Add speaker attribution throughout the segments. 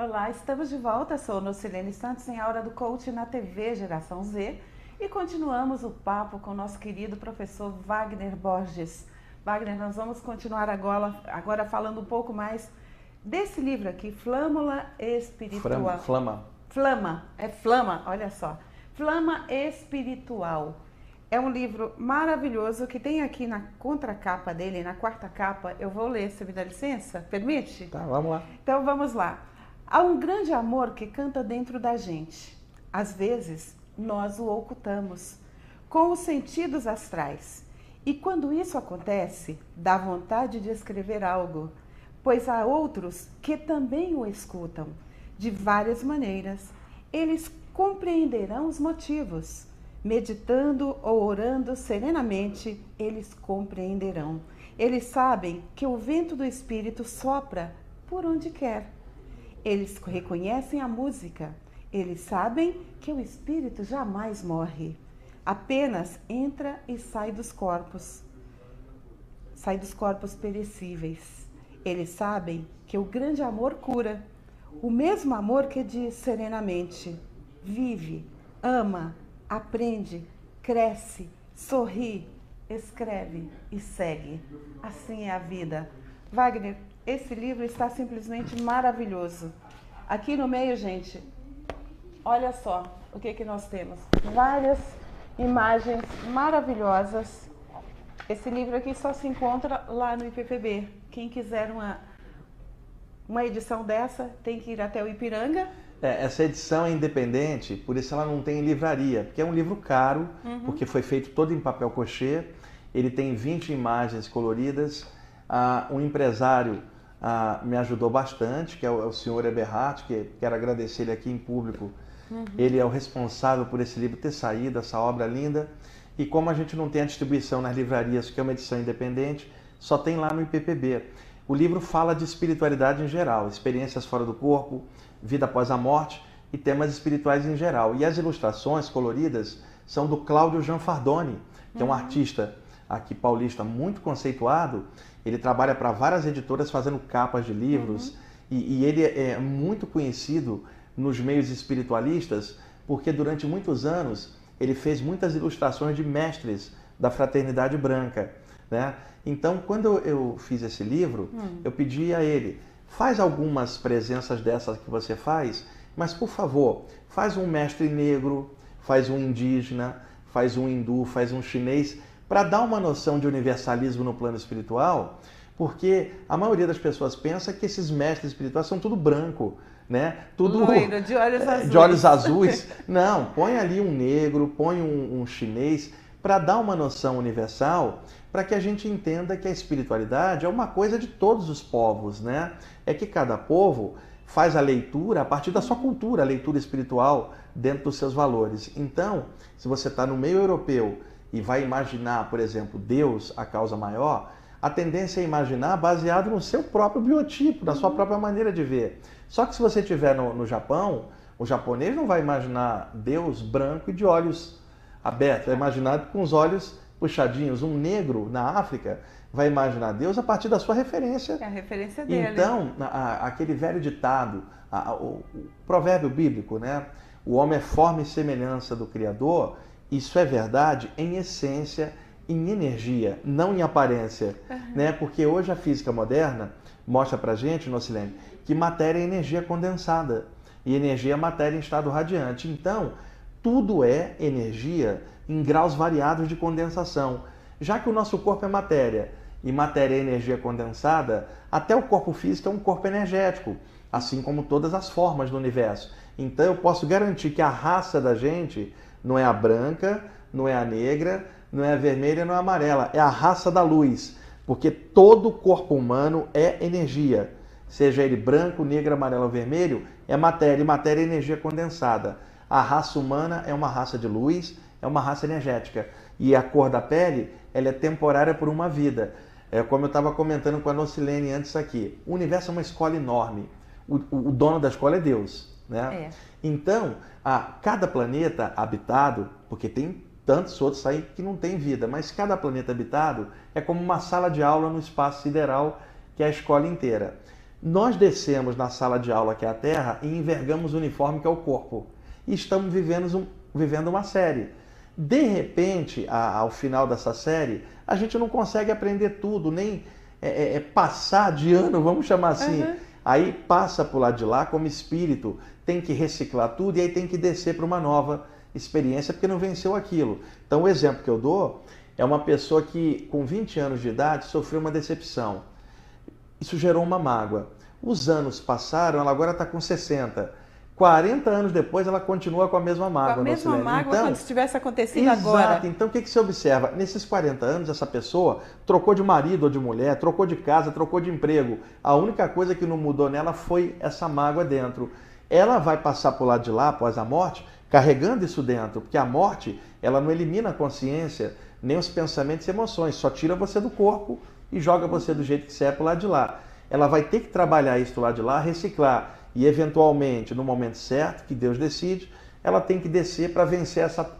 Speaker 1: Olá, estamos de volta. Sou Nocilene Santos em Aura do Coach na TV Geração Z e continuamos o papo com o nosso querido professor Wagner Borges. Wagner, nós vamos continuar agora, agora falando um pouco mais desse livro aqui, Flâmula Espiritual.
Speaker 2: Flama.
Speaker 1: Flama, é flama, olha só. Flama Espiritual. É um livro maravilhoso que tem aqui na contracapa dele, na quarta capa. Eu vou ler, você me dá licença? Permite?
Speaker 2: Tá, vamos lá.
Speaker 1: Então vamos lá. Há um grande amor que canta dentro da gente. Às vezes, nós o ocultamos com os sentidos astrais. E quando isso acontece, dá vontade de escrever algo, pois há outros que também o escutam de várias maneiras. Eles compreenderão os motivos. Meditando ou orando serenamente, eles compreenderão. Eles sabem que o vento do Espírito sopra por onde quer eles reconhecem a música. Eles sabem que o espírito jamais morre. Apenas entra e sai dos corpos. Sai dos corpos perecíveis. Eles sabem que o grande amor cura. O mesmo amor que diz serenamente: vive, ama, aprende, cresce, sorri, escreve e segue. Assim é a vida. Wagner, esse livro está simplesmente maravilhoso. Aqui no meio, gente, olha só o que, que nós temos. Várias imagens maravilhosas. Esse livro aqui só se encontra lá no IPPB. Quem quiser uma, uma edição dessa, tem que ir até o Ipiranga.
Speaker 2: É, essa edição é independente, por isso ela não tem livraria, porque é um livro caro, uhum. porque foi feito todo em papel cochê. Ele tem 20 imagens coloridas. Ah, um empresário ah, me ajudou bastante, que é o, é o senhor Eberhardt, que quero agradecer ele aqui em público. Uhum. Ele é o responsável por esse livro ter saído, essa obra linda. E como a gente não tem a distribuição nas livrarias, que é uma edição independente, só tem lá no IPPB. O livro fala de espiritualidade em geral, experiências fora do corpo, vida após a morte e temas espirituais em geral. E as ilustrações coloridas são do Cláudio Gianfardoni, que uhum. é um uhum. artista aqui paulista muito conceituado ele trabalha para várias editoras fazendo capas de livros uhum. e, e, ele é muito conhecido nos meios espiritualistas porque durante muitos anos ele fez muitas ilustrações de mestres da fraternidade branca, né? Então, quando eu fiz esse livro, uhum. eu pedi a ele faz algumas presenças dessas que você faz, mas por favor, faz um mestre negro, faz um indígena, faz um hindu, faz um chinês, para dar uma noção de universalismo no plano espiritual, porque a maioria das pessoas pensa que esses mestres espirituais são tudo branco, né? Tudo
Speaker 1: Loiro, de olhos é, azuis.
Speaker 2: De olhos azuis. Não, põe ali um negro, põe um, um chinês, para dar uma noção universal, para que a gente entenda que a espiritualidade é uma coisa de todos os povos, né? É que cada povo faz a leitura a partir da sua cultura, a leitura espiritual dentro dos seus valores. Então, se você está no meio europeu e vai imaginar, por exemplo, Deus, a causa maior, a tendência é imaginar baseado no seu próprio biotipo, na sua própria maneira de ver. Só que se você estiver no, no Japão, o japonês não vai imaginar Deus branco e de olhos abertos, vai imaginar com os olhos puxadinhos. Um negro na África vai imaginar Deus a partir da sua referência.
Speaker 1: É a referência dele.
Speaker 2: Então, a, a, aquele velho ditado, a, o, o provérbio bíblico, né? O homem é forma e semelhança do Criador isso é verdade em essência, em energia, não em aparência, uhum. né? Porque hoje a física moderna mostra pra gente, Nocilene, que matéria é energia condensada e energia é matéria em estado radiante. Então, tudo é energia em graus variados de condensação. Já que o nosso corpo é matéria e matéria é energia condensada, até o corpo físico é um corpo energético, assim como todas as formas do universo. Então, eu posso garantir que a raça da gente não é a branca, não é a negra, não é a vermelha, não é a amarela. É a raça da luz. Porque todo corpo humano é energia. Seja ele branco, negro, amarelo ou vermelho, é matéria. E matéria é energia condensada. A raça humana é uma raça de luz, é uma raça energética. E a cor da pele, ela é temporária por uma vida. É como eu estava comentando com a Nocilene antes aqui. O universo é uma escola enorme. O, o, o dono da escola é Deus. Né? É. Então, a cada planeta habitado, porque tem tantos outros aí que não tem vida, mas cada planeta habitado é como uma sala de aula no espaço sideral, que é a escola inteira. Nós descemos na sala de aula que é a Terra e envergamos o uniforme que é o corpo. E estamos vivendo, vivendo uma série. De repente, ao final dessa série, a gente não consegue aprender tudo, nem é, é, é passar de ano, vamos chamar assim. Uhum. Aí passa o lado de lá como espírito, tem que reciclar tudo e aí tem que descer para uma nova experiência porque não venceu aquilo. Então, o exemplo que eu dou é uma pessoa que, com 20 anos de idade, sofreu uma decepção. Isso gerou uma mágoa. Os anos passaram, ela agora está com 60. 40 anos depois, ela continua com a mesma mágoa. Com
Speaker 1: a mesma mágoa então, quando se tivesse acontecido
Speaker 2: exato.
Speaker 1: agora.
Speaker 2: Exato. Então, o que, que você observa? Nesses 40 anos, essa pessoa trocou de marido ou de mulher, trocou de casa, trocou de emprego. A única coisa que não mudou nela foi essa mágoa dentro. Ela vai passar por lado de lá, após a morte, carregando isso dentro, porque a morte, ela não elimina a consciência, nem os pensamentos e emoções, só tira você do corpo e joga você do jeito que você é para lado de lá. Ela vai ter que trabalhar isso lado de lá, reciclar e eventualmente, no momento certo, que Deus decide, ela tem que descer para vencer essa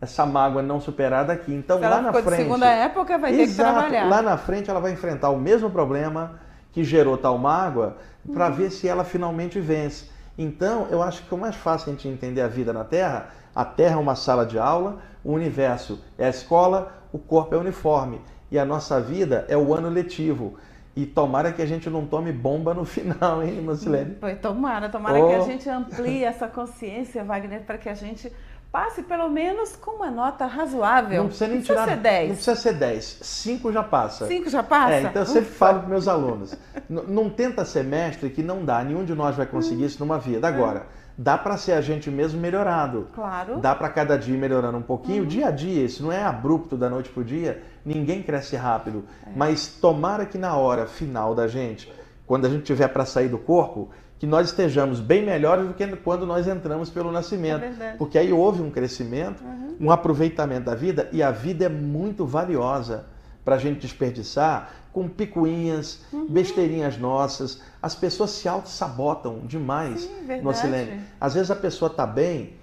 Speaker 2: essa mágoa não superada aqui. Então,
Speaker 1: Se
Speaker 2: lá na frente.
Speaker 1: segunda época vai exato, ter que trabalhar.
Speaker 2: Lá na frente ela vai enfrentar o mesmo problema que gerou tal mágoa para uhum. ver se ela finalmente vence. Então, eu acho que o mais fácil a gente entender a vida na Terra. A Terra é uma sala de aula, o universo é a escola, o corpo é o uniforme. E a nossa vida é o ano letivo. E tomara que a gente não tome bomba no final, hein, Marcelene?
Speaker 1: Foi, tomara, tomara oh. que a gente amplie essa consciência, Wagner, para que a gente passe pelo menos com uma nota razoável.
Speaker 2: Não precisa nem não precisa tirar. Ser 10. Não precisa ser 10. 5 já passa.
Speaker 1: 5 já passa?
Speaker 2: É, então eu sempre falo para meus alunos: não tenta ser mestre que não dá, nenhum de nós vai conseguir isso numa vida. Agora, dá para ser a gente mesmo melhorado.
Speaker 1: Claro.
Speaker 2: Dá para cada dia ir melhorando um pouquinho, uhum. dia a dia, isso não é abrupto da noite para o dia, ninguém cresce rápido. É. Mas tomara que na hora final da gente, quando a gente tiver para sair do corpo, que nós estejamos bem melhores do que quando nós entramos pelo nascimento. É porque aí houve um crescimento, uhum. um aproveitamento da vida, e a vida é muito valiosa para a gente desperdiçar com picuinhas, uhum. besteirinhas nossas. As pessoas se auto-sabotam demais
Speaker 1: Sim,
Speaker 2: no Silênio. Às vezes a pessoa está bem,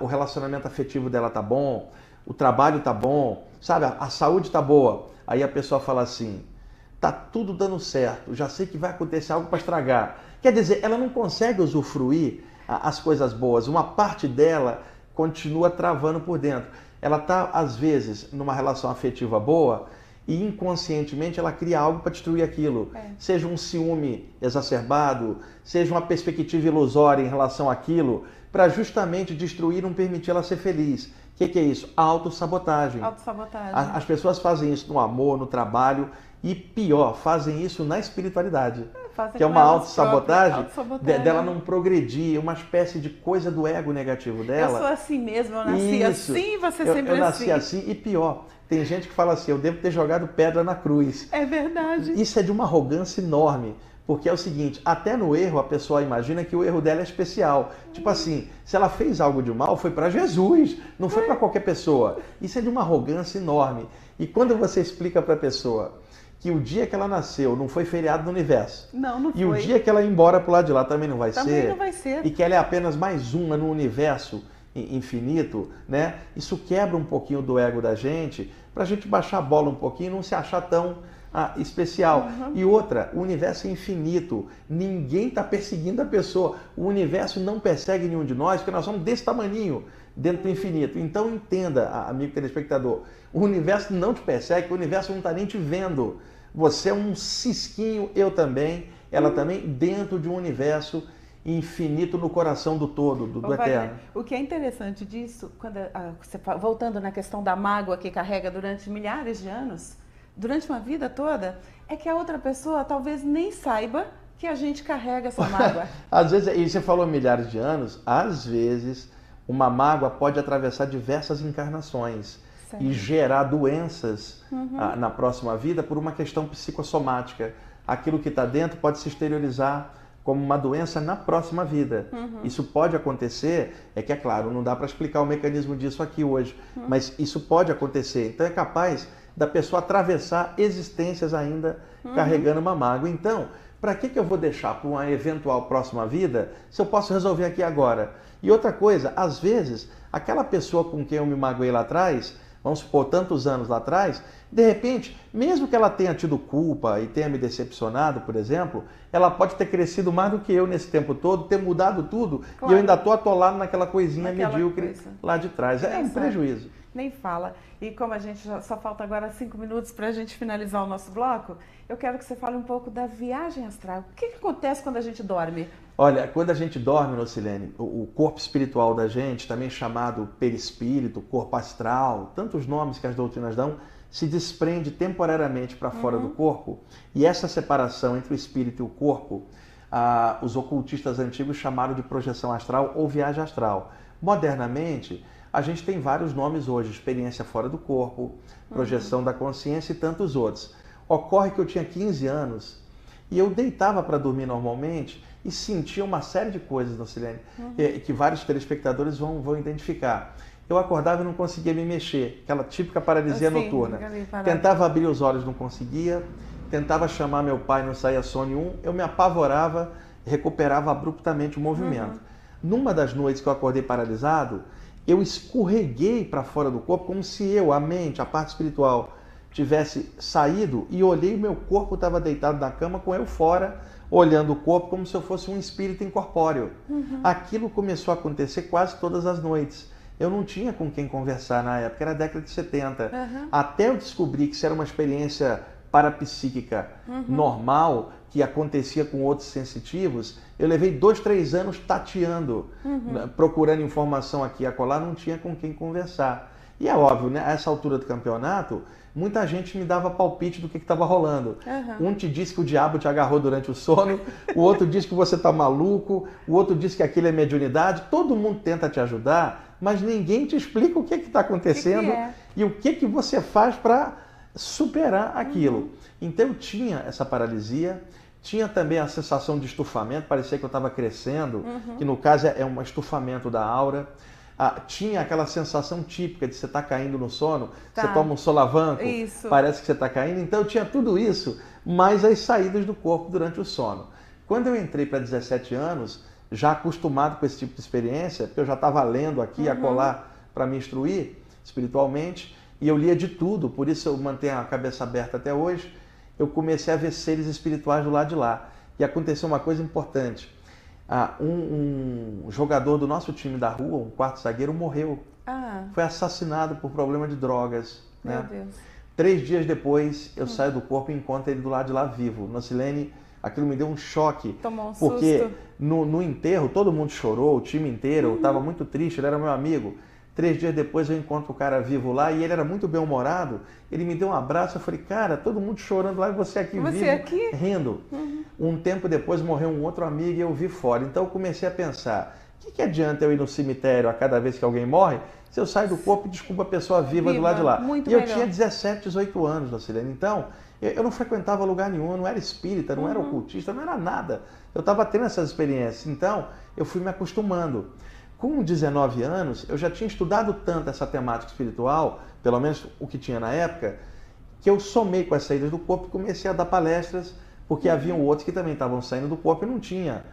Speaker 2: o relacionamento afetivo dela está bom, o trabalho está bom, sabe? A, a saúde está boa. Aí a pessoa fala assim: tá tudo dando certo, já sei que vai acontecer algo para estragar. Quer dizer, ela não consegue usufruir as coisas boas. Uma parte dela continua travando por dentro. Ela está, às vezes, numa relação afetiva boa, e inconscientemente ela cria algo para destruir aquilo. É. Seja um ciúme exacerbado, seja uma perspectiva ilusória em relação àquilo, para justamente destruir, não permitir ela ser feliz. O que, que, é isso? Autossabotagem.
Speaker 1: Autossabotagem.
Speaker 2: As pessoas fazem isso no amor, no trabalho e pior, fazem isso na espiritualidade.
Speaker 1: É,
Speaker 2: que é uma autossabotagem, sabotagem dela não progredir, uma espécie de coisa do ego negativo dela. Eu
Speaker 1: sou assim mesmo, eu nasci
Speaker 2: isso.
Speaker 1: assim, você
Speaker 2: eu,
Speaker 1: sempre
Speaker 2: eu nasci assim. assim e pior, tem gente que fala assim: eu devo ter jogado pedra na cruz.
Speaker 1: É verdade.
Speaker 2: Isso é de uma arrogância enorme. Porque é o seguinte, até no erro a pessoa imagina que o erro dela é especial. Tipo assim, se ela fez algo de mal, foi para Jesus, não foi para qualquer pessoa. Isso é de uma arrogância enorme. E quando você explica para a pessoa que o dia que ela nasceu não foi feriado no universo.
Speaker 1: Não, não
Speaker 2: e foi. E o dia que ela ir embora pro lado de lá também não vai
Speaker 1: também
Speaker 2: ser.
Speaker 1: não vai ser.
Speaker 2: E que ela é apenas mais uma no universo infinito, né? Isso quebra um pouquinho do ego da gente, para a gente baixar a bola um pouquinho e não se achar tão ah, especial. Uhum. E outra, o universo é infinito. Ninguém está perseguindo a pessoa. O universo não persegue nenhum de nós, porque nós somos desse tamanho dentro do infinito. Então entenda, amigo telespectador, o universo não te persegue, o universo não está nem te vendo. Você é um cisquinho, eu também, ela também, dentro de um universo infinito no coração do todo, do, do eterno.
Speaker 1: O que é interessante disso, quando a, você, voltando na questão da mágoa que carrega durante milhares de anos, durante uma vida toda, é que a outra pessoa talvez nem saiba que a gente carrega essa mágoa.
Speaker 2: às vezes, e você falou milhares de anos, às vezes uma mágoa pode atravessar diversas encarnações certo. e gerar doenças uhum. a, na próxima vida por uma questão psicossomática. Aquilo que está dentro pode se exteriorizar como uma doença na próxima vida. Uhum. Isso pode acontecer, é que é claro, não dá para explicar o mecanismo disso aqui hoje, uhum. mas isso pode acontecer. Então é capaz da pessoa atravessar existências ainda uhum. carregando uma mágoa. Então, para que, que eu vou deixar para uma eventual próxima vida se eu posso resolver aqui agora? E outra coisa, às vezes, aquela pessoa com quem eu me magoei lá atrás vamos supor, tantos anos lá atrás, de repente, mesmo que ela tenha tido culpa e tenha me decepcionado, por exemplo, ela pode ter crescido mais do que eu nesse tempo todo, ter mudado tudo, claro. e eu ainda estou atolado naquela coisinha naquela medíocre coisa. lá de trás. É, é um prejuízo.
Speaker 1: Nem fala. E como a gente já, só falta agora cinco minutos para a gente finalizar o nosso bloco, eu quero que você fale um pouco da viagem astral. O que, que acontece quando a gente dorme?
Speaker 2: Olha, quando a gente dorme, Nocilene, o corpo espiritual da gente, também chamado perispírito, corpo astral, tantos nomes que as doutrinas dão, se desprende temporariamente para fora uhum. do corpo. E essa separação entre o espírito e o corpo, ah, os ocultistas antigos chamaram de projeção astral ou viagem astral. Modernamente, a gente tem vários nomes hoje: experiência fora do corpo, projeção uhum. da consciência e tantos outros. Ocorre que eu tinha 15 anos e eu deitava para dormir normalmente e sentia uma série de coisas, Docilene, uhum. que, que vários telespectadores vão, vão identificar. Eu acordava e não conseguia me mexer, aquela típica paralisia assim, noturna. Tentava abrir os olhos, não conseguia. Tentava chamar meu pai, não saía som nenhum. Eu me apavorava, recuperava abruptamente o movimento. Uhum. Numa das noites que eu acordei paralisado, eu escorreguei para fora do corpo como se eu, a mente, a parte espiritual, tivesse saído e olhei o meu corpo estava deitado na cama com eu fora, olhando o corpo como se eu fosse um espírito incorpóreo. Uhum. Aquilo começou a acontecer quase todas as noites. Eu não tinha com quem conversar na época, era a década de 70. Uhum. Até eu descobrir que isso era uma experiência parapsíquica uhum. normal, que acontecia com outros sensitivos, eu levei dois, três anos tateando, uhum. Né, procurando informação aqui e acolá, não tinha com quem conversar. E é óbvio, né, a essa altura do campeonato, muita gente me dava palpite do que estava rolando. Uhum. Um te disse que o diabo te agarrou durante o sono, o outro disse que você está maluco, o outro disse que aquilo é mediunidade. Todo mundo tenta te ajudar, mas ninguém te explica o que está acontecendo que que é? e o que, que você faz para superar aquilo. Uhum. Então eu tinha essa paralisia, tinha também a sensação de estufamento, parecia que eu estava crescendo, uhum. que no caso é um estufamento da aura. Ah, tinha aquela sensação típica de você estar tá caindo no sono, tá. você toma um solavanco, isso. parece que você está caindo. Então eu tinha tudo isso, mais as saídas do corpo durante o sono. Quando eu entrei para 17 anos, já acostumado com esse tipo de experiência, porque eu já estava lendo aqui, uhum. a colar para me instruir espiritualmente, e eu lia de tudo, por isso eu mantenho a cabeça aberta até hoje. Eu comecei a ver seres espirituais do lado de lá. E aconteceu uma coisa importante. Ah, um, um, jogador do nosso time da rua, um quarto zagueiro, morreu. Ah. Foi assassinado por problema de drogas. Meu né? Deus. Três dias depois, eu hum. saio do corpo e encontro ele do lado de lá vivo. Nocilene, aquilo me deu um choque.
Speaker 1: Tomou um
Speaker 2: porque
Speaker 1: susto.
Speaker 2: No, no enterro todo mundo chorou, o time inteiro. Uhum. Eu estava muito triste, ele era meu amigo. Três dias depois eu encontro o cara vivo lá e ele era muito bem-humorado. Ele me deu um abraço. Eu falei, cara, todo mundo chorando lá e você aqui você vivo,
Speaker 1: aqui?
Speaker 2: rindo. Uhum. Um tempo depois morreu um outro amigo e eu vi fora. Então eu comecei a pensar: o que, que adianta eu ir no cemitério a cada vez que alguém morre se eu saio do corpo e desculpo a pessoa viva, viva do lado de lá?
Speaker 1: Muito
Speaker 2: e
Speaker 1: eu
Speaker 2: tinha 17, 18 anos, Lucilene. Então eu não frequentava lugar nenhum, não era espírita, não uhum. era ocultista, não era nada. Eu estava tendo essas experiências. Então eu fui me acostumando com 19 anos, eu já tinha estudado tanto essa temática espiritual, pelo menos o que tinha na época, que eu somei com as saídas do corpo e comecei a dar palestras, porque uhum. haviam outros que também estavam saindo do corpo e não tinha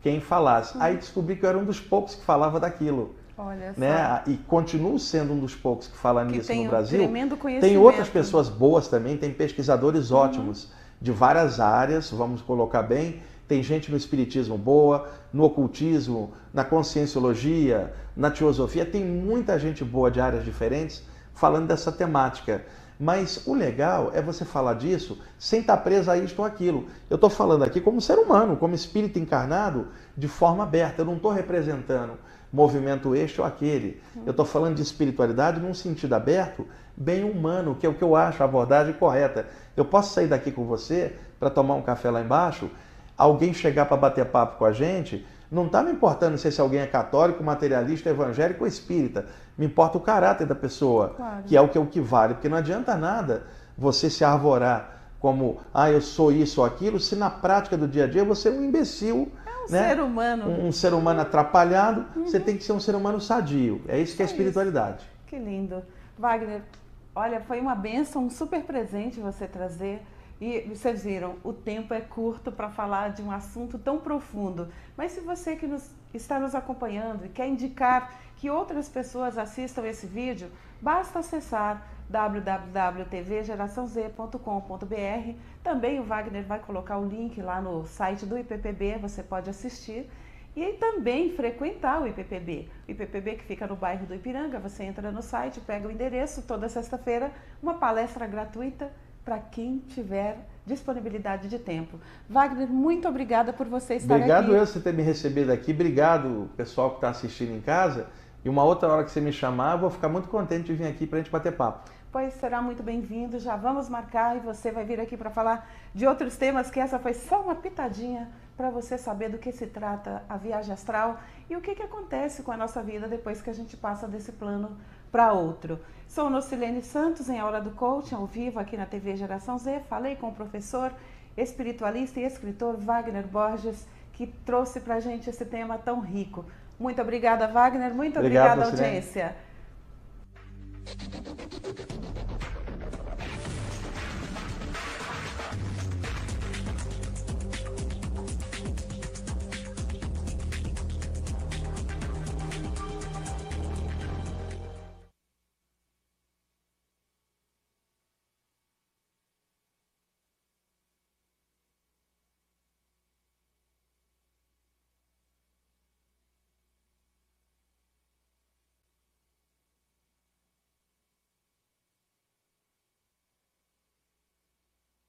Speaker 2: quem falasse. Uhum. Aí descobri que eu era um dos poucos que falava daquilo.
Speaker 1: Olha
Speaker 2: né? E continuo sendo um dos poucos que fala
Speaker 1: que
Speaker 2: nisso no Brasil.
Speaker 1: Tremendo
Speaker 2: tem outras pessoas boas também, tem pesquisadores uhum. ótimos de várias áreas, vamos colocar bem, tem gente no espiritismo boa, no ocultismo, na conscienciologia, na teosofia, tem muita gente boa de áreas diferentes falando dessa temática. Mas o legal é você falar disso sem estar preso a isto ou aquilo. Eu estou falando aqui como ser humano, como espírito encarnado, de forma aberta. Eu não estou representando movimento este ou aquele. Eu estou falando de espiritualidade num sentido aberto, bem humano, que é o que eu acho a abordagem correta. Eu posso sair daqui com você para tomar um café lá embaixo alguém chegar para bater papo com a gente, não está me importando se esse alguém é católico, materialista, evangélico ou espírita. Me importa o caráter da pessoa, claro. que é o que, é o que vale. Porque não adianta nada você se arvorar como, ah, eu sou isso ou aquilo, se na prática do dia a dia você é um imbecil.
Speaker 1: É um
Speaker 2: né?
Speaker 1: ser humano.
Speaker 2: Um, um, ser humano atrapalhado. Uhum. Você tem que ser um ser humano sadio. É isso que é, é espiritualidade.
Speaker 1: Isso. Que lindo. Wagner, olha, foi uma benção, um super presente você trazer E vocês viram, o tempo é curto para falar de um assunto tão profundo. Mas se você que nos, está nos acompanhando e quer indicar que outras pessoas assistam esse vídeo, basta acessar www.tvgeraçãoz.com.br. Também o Wagner vai colocar o link lá no site do IPPB, você pode assistir. E também frequentar o IPPB. O IPPB que fica no bairro do Ipiranga, você entra no site, pega o endereço, toda sexta-feira, uma palestra gratuita para quem tiver disponibilidade de tempo. Wagner, muito obrigada por você estar
Speaker 2: Obrigado
Speaker 1: aqui.
Speaker 2: Obrigado eu por ter me recebido aqui. Obrigado, pessoal que está assistindo em casa. E uma outra hora que você me chamar, eu vou ficar muito contente de vir aqui para a gente bater papo.
Speaker 1: Pois será muito bem-vindo. Já vamos marcar e você vai vir aqui para falar de outros temas, que essa foi só uma pitadinha para você saber do que se trata a viagem astral e o que, que acontece com a nossa vida depois que a gente passa desse plano para outro. Sou Nocilene Santos, em Aula do Coaching, ao vivo aqui na TV Geração Z. Falei com o professor, espiritualista e escritor Wagner Borges, que trouxe para a gente esse tema tão rico. Muito obrigada, Wagner. Muito
Speaker 2: Obrigado,
Speaker 1: obrigada, audiência.